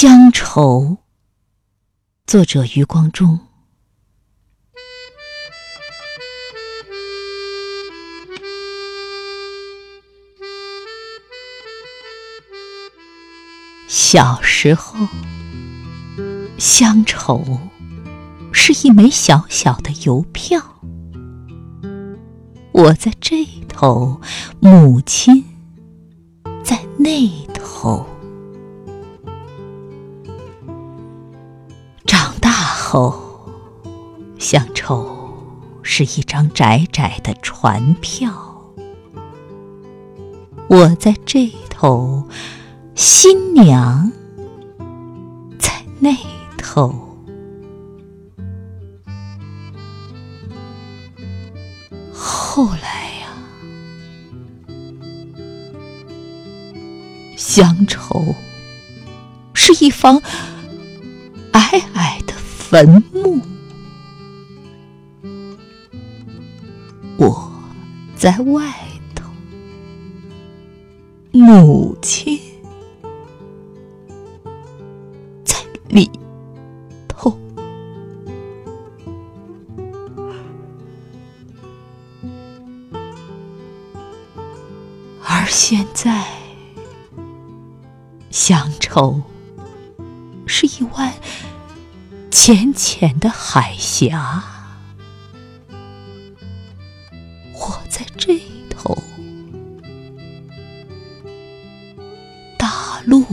乡愁，作者余光中。小时候，乡愁是一枚小小的邮票，我在这头，母亲在那头。长大后，乡愁是一张窄窄的船票，我在这头，新娘在那头。后来呀，乡愁是一方矮的。坟墓，我在外头，母亲在里头，而现在，乡愁是一湾。浅浅的海峡。我在这头大陆